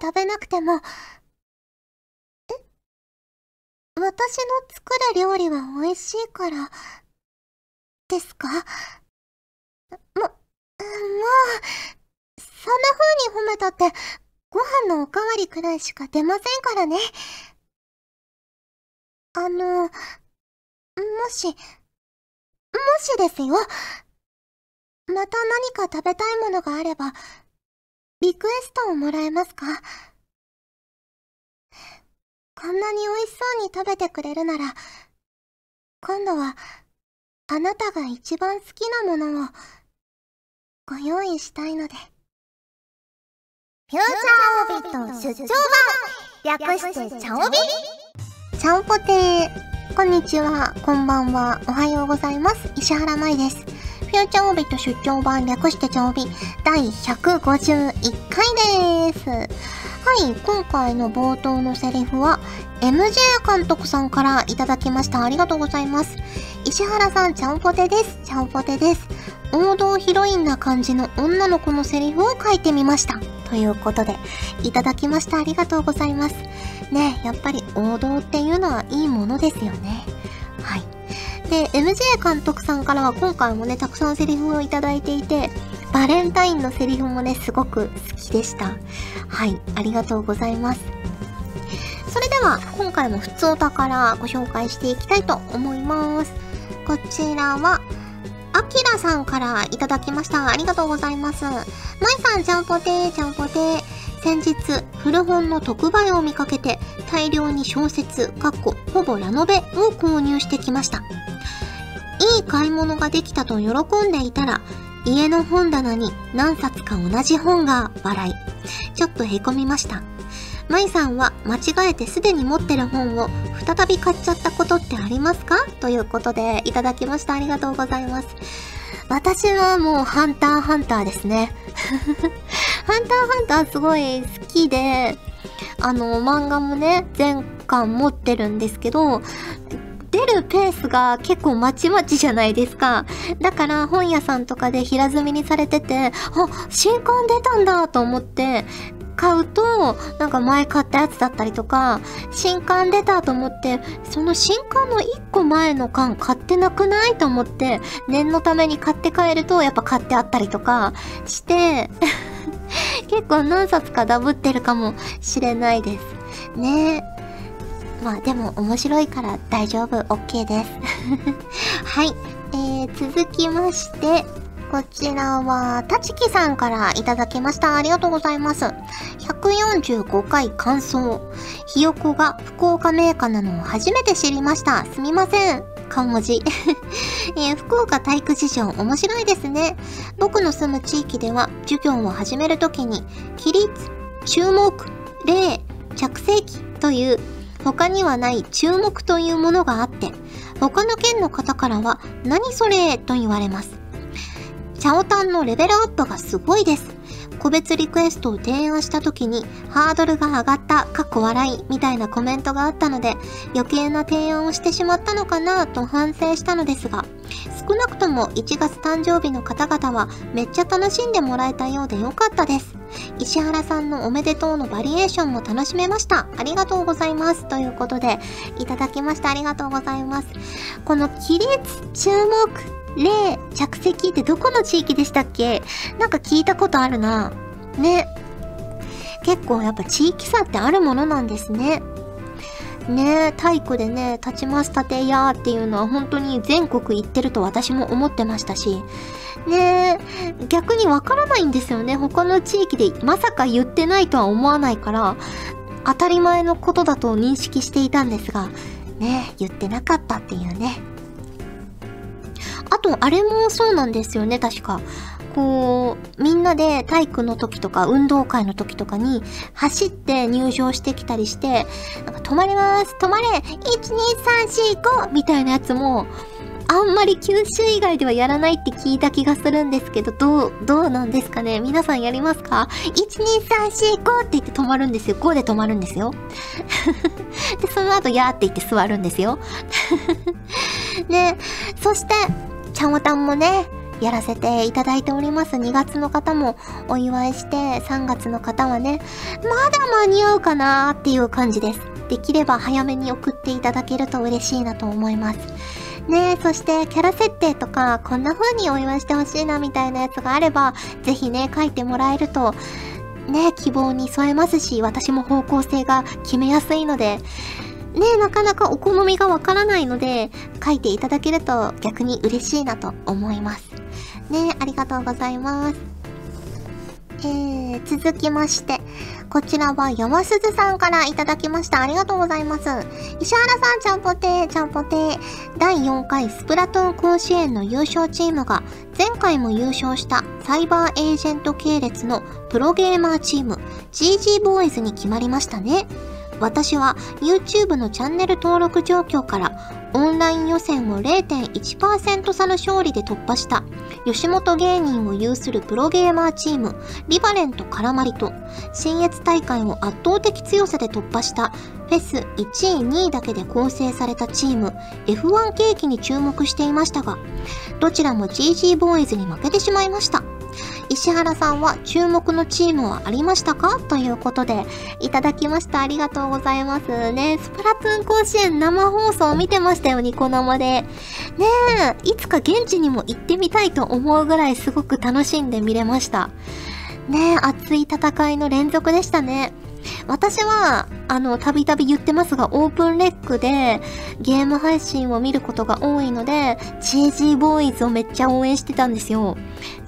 食べなくても、え？私の作る料理は美味しいから、ですか？も、もう、そんな風に褒めたって、ご飯のおかわりくらいしか出ませんからね。あの、もし、もしですよ。また何か食べたいものがあれば、リクエストをもらえますか？こんなに美味しそうに食べてくれるなら、今度は、あなたが一番好きなものを、ご用意したいので。フューチャーオビット出張版略してチャオビチャオポテーこんにちは、こんばんは、おはようございます。石原舞です。フューチャーオビット出張版略してチャオビ第151回です。はい、今回の冒頭のセリフは MJ 監督さんからいただきました。ありがとうございます。石原さん、ちゃんぽてです。ちゃんぽてです。王道ヒロインな感じの女の子のセリフを書いてみました。ということで、いただきました。ありがとうございます。ねやっぱり王道っていうのはいいものですよね。はい。で、MJ 監督さんからは今回もね、たくさんセリフをいただいていて、バレンタインのセリフもね、すごく好きでした。はい、ありがとうございます。それでは、今回も普通お宝ご紹介していきたいと思います。こちらは、あきらさんからいただきました。ありがとうございます。まいさん、ちゃんぽてー、ちゃんぽてー。先日、古本の特売を見かけて、大量に小説、かっこ、ほぼラノベを購入してきました。いい買い物ができたと喜んでいたら、家の本棚に何冊か同じ本が笑い。ちょっとへこみました。まいさんは間違えてすでに持ってる本を再び買っちゃったことってありますか？ということでいただきました。ありがとうございます。私はもうハンターハンターですね。ハンターハンターすごい好きで、あの、漫画もね、全巻持ってるんですけど、出るペースが結構まちまちじゃないですか。だから本屋さんとかで平積みにされてて、あ、新刊出たんだと思って、買うと、なんか前買ったやつだったりとか、新刊出たと思って、その新刊の1個前の缶買ってなくないと思って、念のために買って帰ると、やっぱ買ってあったりとかして、結構何冊かダブってるかもしれないです。ねまあでも面白いから大丈夫、OK です。はい。えー、続きまして、こちらは、たちきさんからいただきました。ありがとうございます。145回感想。ひよこが福岡メーカーなのを初めて知りました。すみません。顔文字。え、福岡体育事情面白いですね。僕の住む地域では授業を始めるときに、起立、注目、例、着席という他にはない注目というものがあって、他の県の方からは何それと言われます。チャオタンのレベルアップがすごいです。個別リクエストを提案した時にハードルが上がった、かっこ笑いみたいなコメントがあったので余計な提案をしてしまったのかなと反省したのですが少なくとも1月誕生日の方々はめっちゃ楽しんでもらえたようでよかったです。石原さんのおめでとうのバリエーションも楽しめました。ありがとうございます。ということでいただきました。ありがとうございます。この起立、注目、例、着席ってどこの地域でしたっけ？なんか聞いたことあるな。ね。結構やっぱ地域差ってあるものなんですね。ね体育でね、立ちます立てやっていうのは本当に全国行ってると私も思ってましたし、ね逆にわからないんですよね。他の地域でまさか言ってないとは思わないから、当たり前のことだと認識していたんですが、ね言ってなかったっていうね。あと、あれもそうなんですよね、確か。こう、みんなで体育の時とか運動会の時とかに走って入場してきたりして、なんか止まります止まれ !1,2,3,4,5! みたいなやつも、あんまり九州以外ではやらないって聞いた気がするんですけど、どう、どうなんですかね？皆さんやりますか ?1,2,3,4,5! って言って止まるんですよ。5で止まるんですよ。で、その後、やーって言って座るんですよ。ね、そして、ちゃんわたんもね、やらせていただいております。2月の方もお祝いして、3月の方はね、まだ間に合うかなーっていう感じです。できれば早めに送っていただけると嬉しいなと思います。ねそしてキャラ設定とか、こんな風にお祝いしてほしいなみたいなやつがあれば、ぜひね、書いてもらえると、ね、希望に添えますし、私も方向性が決めやすいので、ね、なかなかお好みがわからないので、書いていただけると逆に嬉しいなと思います。ね、ありがとうございます。えー、続きまして、こちらは山鈴さんからいただきました。ありがとうございます。石原さん、ちゃんぽてー、ちゃんぽてー。第4回スプラトゥーン甲子園の優勝チームが、前回も優勝したサイバーエージェント系列のプロゲーマーチーム、GG ボーイズに決まりましたね。私は YouTube のチャンネル登録状況からオンライン予選を0.1%差の勝利で突破した。吉本芸人を有するプロゲーマーチームリバレントカラマリと新越大会を圧倒的強さで突破した。フェス1位2位だけで構成されたチーム F1 ケーキに注目していましたがどちらも GG ボーイズに負けてしまいました。石原さんは注目のチームはありましたか？ということで、いただきました。ありがとうございますね。スプラトゥーン甲子園生放送見てましたよ、ニコ生で。ねえ、いつか現地にも行ってみたいと思うぐらいすごく楽しんで見れました。ねえ、熱い戦いの連続でしたね。私は、あの、たびたび言ってますが、オープンレックでゲーム配信を見ることが多いので、GG ボーイズをめっちゃ応援してたんですよ。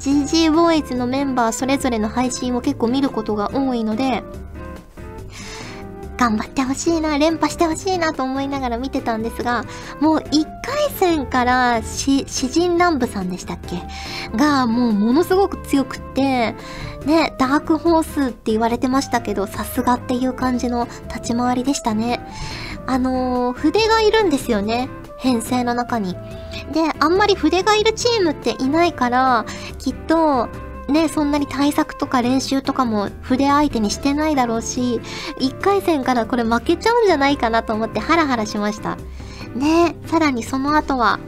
GG ボーイズのメンバーそれぞれの配信を結構見ることが多いので、頑張ってほしいな、連覇してほしいなと思いながら見てたんですが、もう1回戦から詩人乱舞さんでしたっけ？が、もうものすごく強くって、ね、ダークホースって言われてましたけど、さすがっていう感じの立ち回りでしたね。あのー、筆がいるんですよね。編成の中に。で、あんまり筆がいるチームっていないから、きっと、ね、そんなに対策とか練習とかも筆相手にしてないだろうし、1回戦からこれ負けちゃうんじゃないかなと思ってハラハラしました。ね、さらにその後は、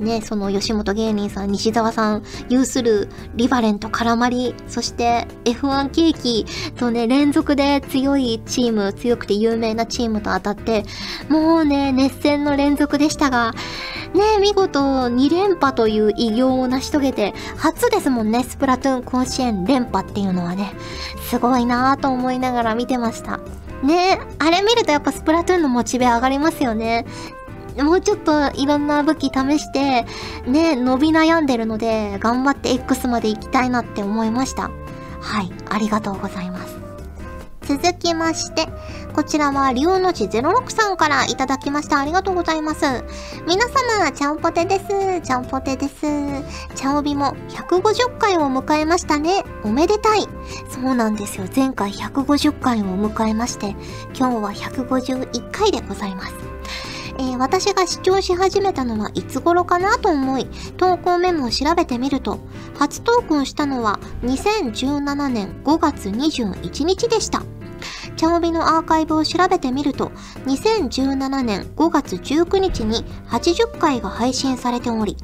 ね、その吉本芸人さん、西澤さん有するリバレント絡まり、そして F1 ケーキとね、連続で強いチーム、強くて有名なチームと当たって、もうね、熱戦の連続でしたが、ね、見事2連覇という偉業を成し遂げて、初ですもんね、スプラトゥーン甲子園連覇っていうのはね、すごいなぁと思いながら見てました。ねあれ見るとやっぱスプラトゥーンのモチベ上がりますよね。もうちょっといろんな武器試して、ね、伸び悩んでるので、頑張って X まで行きたいなって思いました。はい、ありがとうございます。続きまして、こちらは、龍の字06さんからいただきました。ありがとうございます。皆様、ちゃんぽてです。ちゃんぽてです。ちゃおびも150回を迎えましたね。おめでたい。そうなんですよ。前回150回を迎えまして、今日は151回でございます。えー、私が視聴し始めたのはいつ頃かなと思い、投稿メモを調べてみると、初投稿したのは2017年5月21日でした。チャオビのアーカイブを調べてみると、2017年5月19日に80回が配信されており、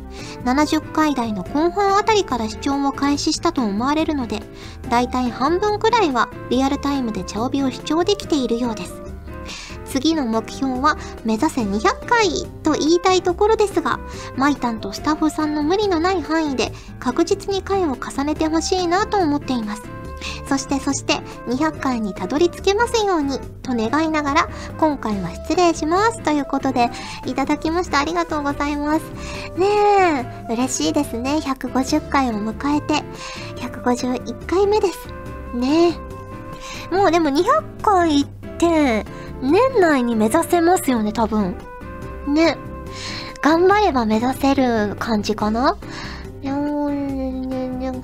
70回台の後半あたりから視聴を開始したと思われるので、だいたい半分くらいはリアルタイムでチャオビを視聴できているようです。次の目標は目指せ200回と言いたいところですが、マイタンとスタッフさんの無理のない範囲で確実に回を重ねてほしいなと思っています。そしてそして200回にたどり着けますようにと願いながら今回は失礼します。ということでいただきました。ありがとうございます。ねえ嬉しいですね。150回を迎えて151回目です。ねえ。もうでも200回って年内に目指せますよね多分ね頑張れば目指せる感じかな？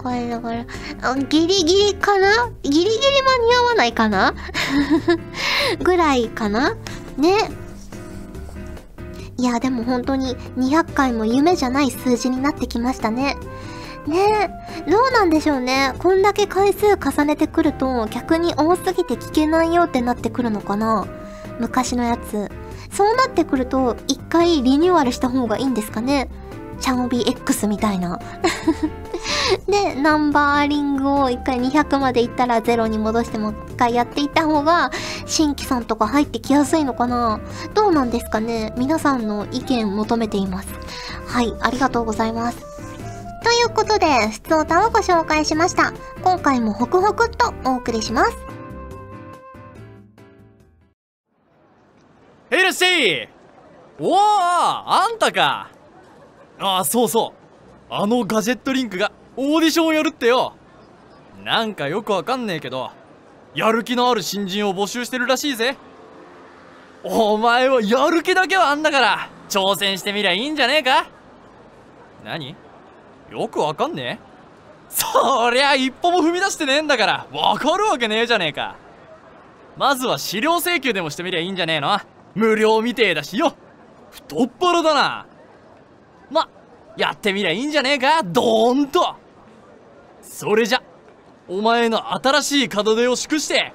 回だから、ギリギリかなギリギリ間に合わないかなぐらいかなね。いや、でも本当に200回も夢じゃない数字になってきましたね。ねどうなんでしょうね。こんだけ回数重ねてくると逆に多すぎて聞けないよってなってくるのかな昔のやつ。そうなってくると一回リニューアルした方がいいんですかね？チャオビ X みたいな。で、ナンバーリングを一回200までいったら0に戻してもう一回やっていった方が、新規さんとか入ってきやすいのかな？どうなんですかね？皆さんの意見求めています。はい、ありがとうございます。ということで、普通歌をご紹介しました。今回もホクホクっとお送りします。ヘルシーおおあんたか。ああそうそう。あのガジェットリンクがオーディションをやるってよ。なんかよくわかんねえけどやる気のある新人を募集してるらしいぜ。お前はやる気だけはあんだから挑戦してみりゃいいんじゃねえか。何？よくわかんねえ？そりゃ一歩も踏み出してねえんだからわかるわけねえじゃねえか。まずは資料請求でもしてみりゃいいんじゃねえの。無料みてえだしよ。太っ腹だな。まやってみりゃいいんじゃねえか？ドーンと。それじゃお前の新しい門出を祝して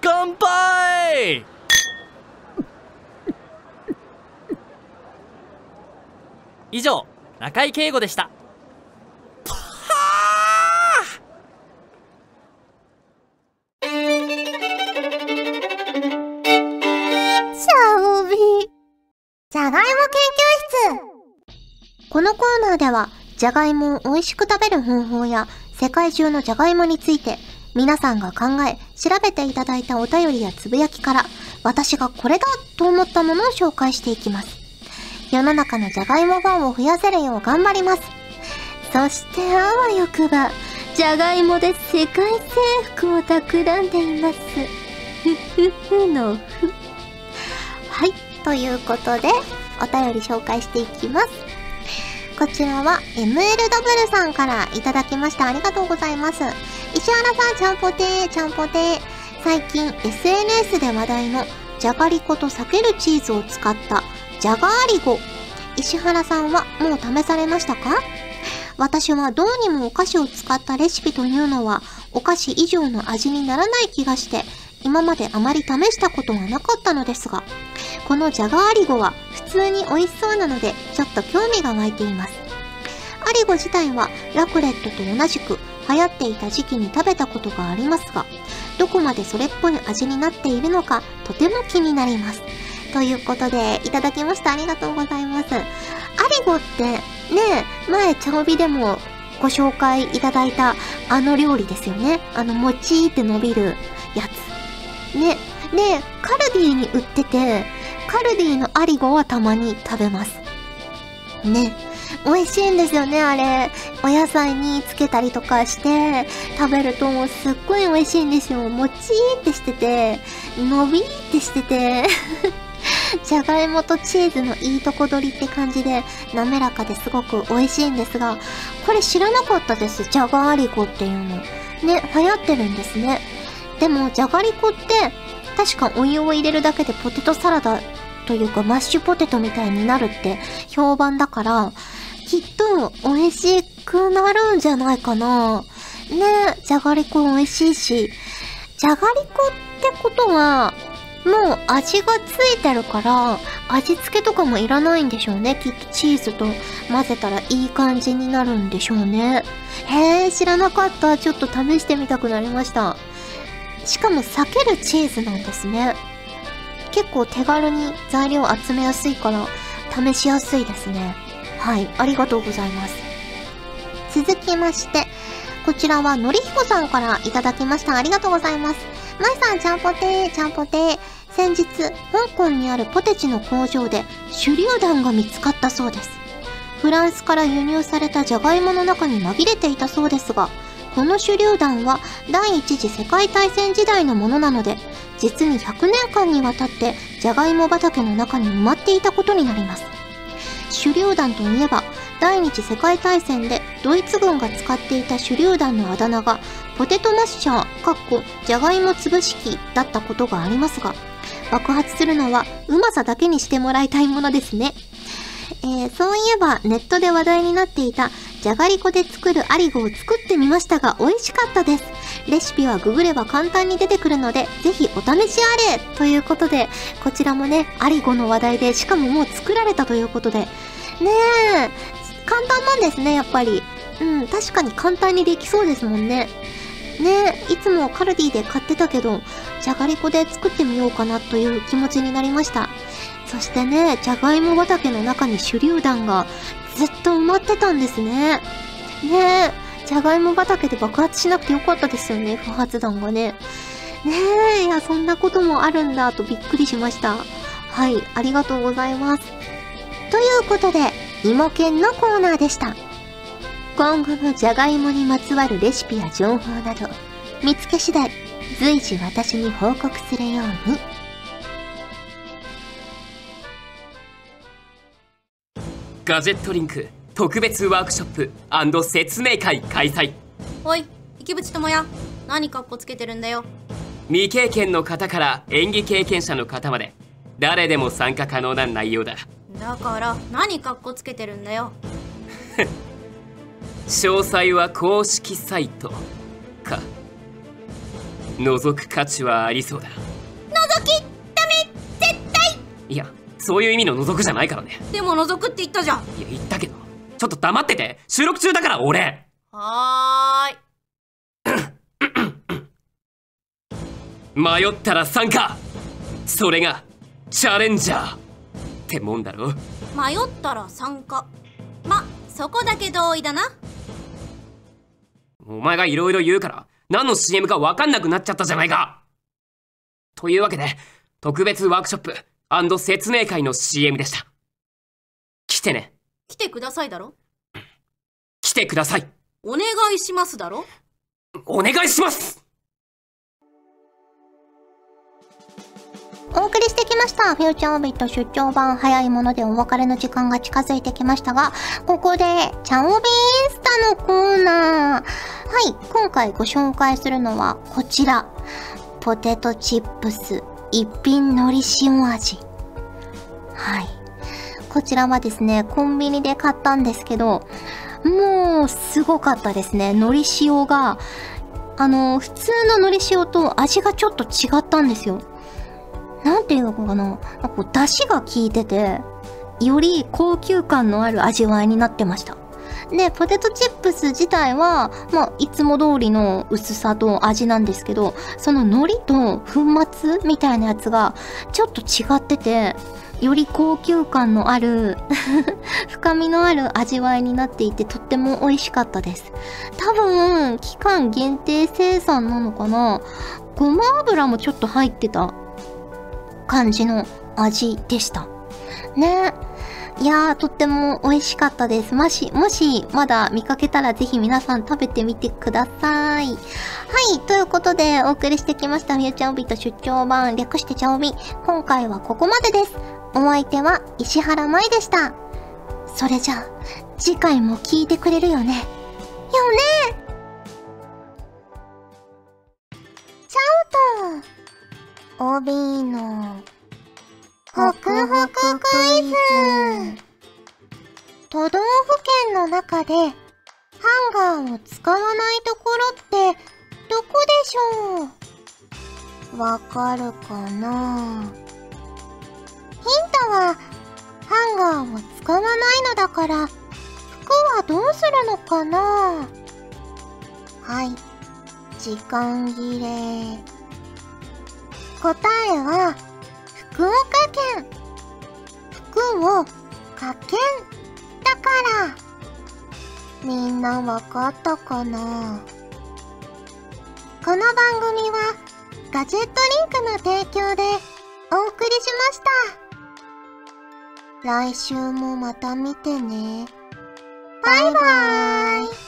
乾杯！以上中井圭吾でした。じゃがいも研究室このコーナーでは、じゃがいもを美味しく食べる方法や、世界中のじゃがいもについて、皆さんが考え、調べていただいたお便りやつぶやきから、私がこれだと思ったものを紹介していきます。世の中のじゃがいもファンを増やせるよう頑張ります。そしてあわよくば、じゃがいもで世界征服を企んでいます。ふふふのふ。ということで、お便り紹介していきます。こちらは MLW さんからいただきました。ありがとうございます。石原さん、ちゃんぽてー、ちゃんぽてー。最近 SNS で話題のじゃがりこと避けるチーズを使ったじゃがありご。石原さんはもう試されましたか？私はどうにもお菓子を使ったレシピというのはお菓子以上の味にならない気がして今まであまり試したことはなかったのですがこのじゃがアリゴは普通に美味しそうなのでちょっと興味が湧いています。アリゴ自体はラクレットと同じく流行っていた時期に食べたことがありますが、どこまでそれっぽい味になっているのかとても気になります。ということで、いただきましたありがとうございます。アリゴってね、前茶帯でもご紹介いただいたあの料理ですよね。あの、もちーって伸びるやつ。ね。で、カルディに売ってて、カルディのアリゴはたまに食べます。ね。美味しいんですよね、あれ。お野菜につけたりとかして食べるともうすっごい美味しいんですよ。もちーってしてて、伸びーってしてて じゃがいもとチーズのいいとこ取りって感じで滑らかですごく美味しいんですが、これ知らなかったです。じゃがアリゴっていうの。ね、流行ってるんですね。でも、じゃがりこって確かお湯を入れるだけでポテトサラダというかマッシュポテトみたいになるって評判だから、きっと美味しくなるんじゃないかな。ねじゃがりこ美味しいし。じゃがりこってことは、もう味がついてるから、味付けとかもいらないんでしょうね。きっとチーズと混ぜたらいい感じになるんでしょうね。へえ、知らなかった。ちょっと試してみたくなりました。しかも避けるチーズなんですね。結構手軽に材料集めやすいから試しやすいですね。はい、ありがとうございます。続きまして、こちらはのりひこさんからいただきました。ありがとうございます。まいさん、ちゃんぽてー、ちゃんぽてー。先日、香港にあるポテチの工場で手榴弾が見つかったそうです。フランスから輸入されたじゃがいもの中に紛れていたそうですが、この手榴弾は第一次世界大戦時代のものなので、実に100年間にわたってじゃがいも畑の中に埋まっていたことになります。手榴弾といえば、第二次世界大戦でドイツ軍が使っていた手榴弾のあだ名がポテトマッシャー、かっこじゃがいも潰し器だったことがありますが、爆発するのはうまさだけにしてもらいたいものですね。えー、そういえばネットで話題になっていたじゃがりこで作るアリゴを作ってみましたが美味しかったです。レシピはググれば簡単に出てくるので、ぜひお試しあれということで、こちらもね、アリゴの話題で、しかももう作られたということで、ねえ、簡単なんですね、やっぱり。うん、確かに簡単にできそうですもんね。ねえいつもカルディで買ってたけど、じゃがりこで作ってみようかなという気持ちになりました。そしてね、じゃがいも畑の中に手榴弾がずっと埋まってたんですね。ねえじゃがいも畑で爆発しなくてよかったですよね、不発弾がね。ねえ、いや、そんなこともあるんだとびっくりしました。はい、ありがとうございます。ということで、芋犬のコーナーでした。今後のじゃがいもにまつわるレシピや情報など、見つけ次第、随時私に報告するように。ガジェットリンク特別ワークショップ説明会開催。おい池淵智也何かっこつけてるんだよ。未経験の方から演技経験者の方まで誰でも参加可能な内容だ。だから何かっこつけてるんだよ。詳細は公式サイトか。覗く価値はありそうだ。覗きダメ絶対。いやそういう意味の覗くじゃないからね。でも覗くって言ったじゃん。いや言ったけど。ちょっと黙ってて。収録中だから俺。はーい。迷ったら参加。それがチャレンジャーってもんだろ。迷ったら参加。まそこだけ同意だな。お前がいろいろ言うから何の CM か分かんなくなっちゃったじゃないか。というわけで特別ワークショップ説明会の CM でした。来てね。来てくださいだろ？来てください。お願いしますだろ？お願いします。お送りしてきました。フューチャーオビット出張版早いものでお別れの時間が近づいてきましたが、ここで、チャオビインスタのコーナー。はい、今回ご紹介するのはこちら。ポテトチップス一品海苔塩味。はい。こちらはですね、コンビニで買ったんですけど、もう、すごかったですね。海苔塩が、あの、普通の海苔塩と味がちょっと違ったんですよ。なんていうのかな。なんかこう、出汁が効いてて、より高級感のある味わいになってました。で、ポテトチップス自体は、まあ、いつも通りの薄さと味なんですけど、その海苔と粉末みたいなやつが、ちょっと違ってて、より高級感のある 深みのある味わいになっていてとっても美味しかったです。多分、期間限定生産なのかな？ごま油もちょっと入ってた感じの味でした。ね。いやー、とっても美味しかったです。もし、もし、まだ見かけたらぜひ皆さん食べてみてください。はい、ということでお送りしてきました、フューチャーオビと出張版、略してチャオビ。今回はここまでです。お相手は石原舞でした。それじゃあ、次回も聞いてくれるよね。よねちゃおと、帯の、ホクホククイズ。都道府県の中で、ハンガーを使わないところって、どこでしょう？わかるかな？ヒントは、ハンガーを使わないのだから、服はどうするのかな？はい、時間切れ。答えは、福岡県。服をかけんだから。みんなわかったかな？この番組はガジェットリンクの提供でお送りしました。来週もまた見てね。バイバーイ。